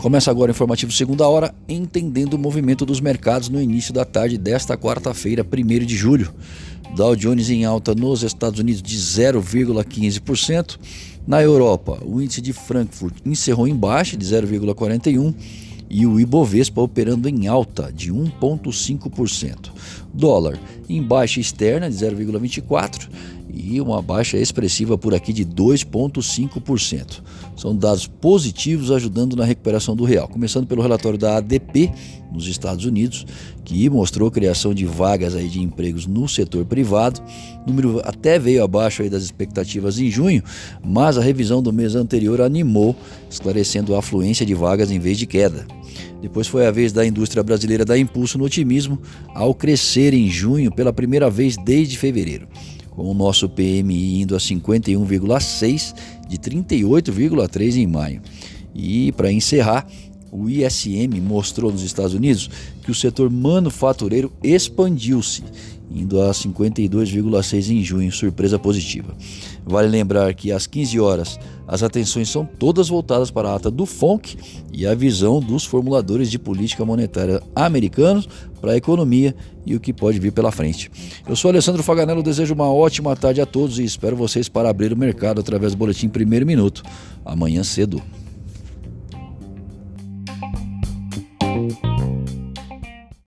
Começa agora o informativo segunda hora, entendendo o movimento dos mercados no início da tarde desta quarta-feira, 1 de julho. Dow Jones em alta nos Estados Unidos de 0,15%. Na Europa, o índice de Frankfurt encerrou em baixa de 0,41% e o Ibovespa operando em alta de 1,5%. Dólar em baixa externa de 0,24% e uma baixa expressiva por aqui de 2,5%. São dados positivos ajudando na recuperação do real. Começando pelo relatório da ADP nos Estados Unidos, que mostrou criação de vagas aí de empregos no setor privado. O número até veio abaixo aí das expectativas em junho, mas a revisão do mês anterior animou, esclarecendo a afluência de vagas em vez de queda. Depois foi a vez da indústria brasileira dar impulso no otimismo ao crescer em junho pela primeira vez desde fevereiro com o nosso PMI indo a 51,6 de 38,3 em maio. E para encerrar, o ISM mostrou nos Estados Unidos que o setor manufatureiro expandiu-se, indo a 52,6 em junho, surpresa positiva. Vale lembrar que às 15 horas as atenções são todas voltadas para a ata do FONC e a visão dos formuladores de política monetária americanos para a economia e o que pode vir pela frente. Eu sou Alessandro Faganello, desejo uma ótima tarde a todos e espero vocês para abrir o mercado através do boletim Primeiro Minuto, amanhã cedo.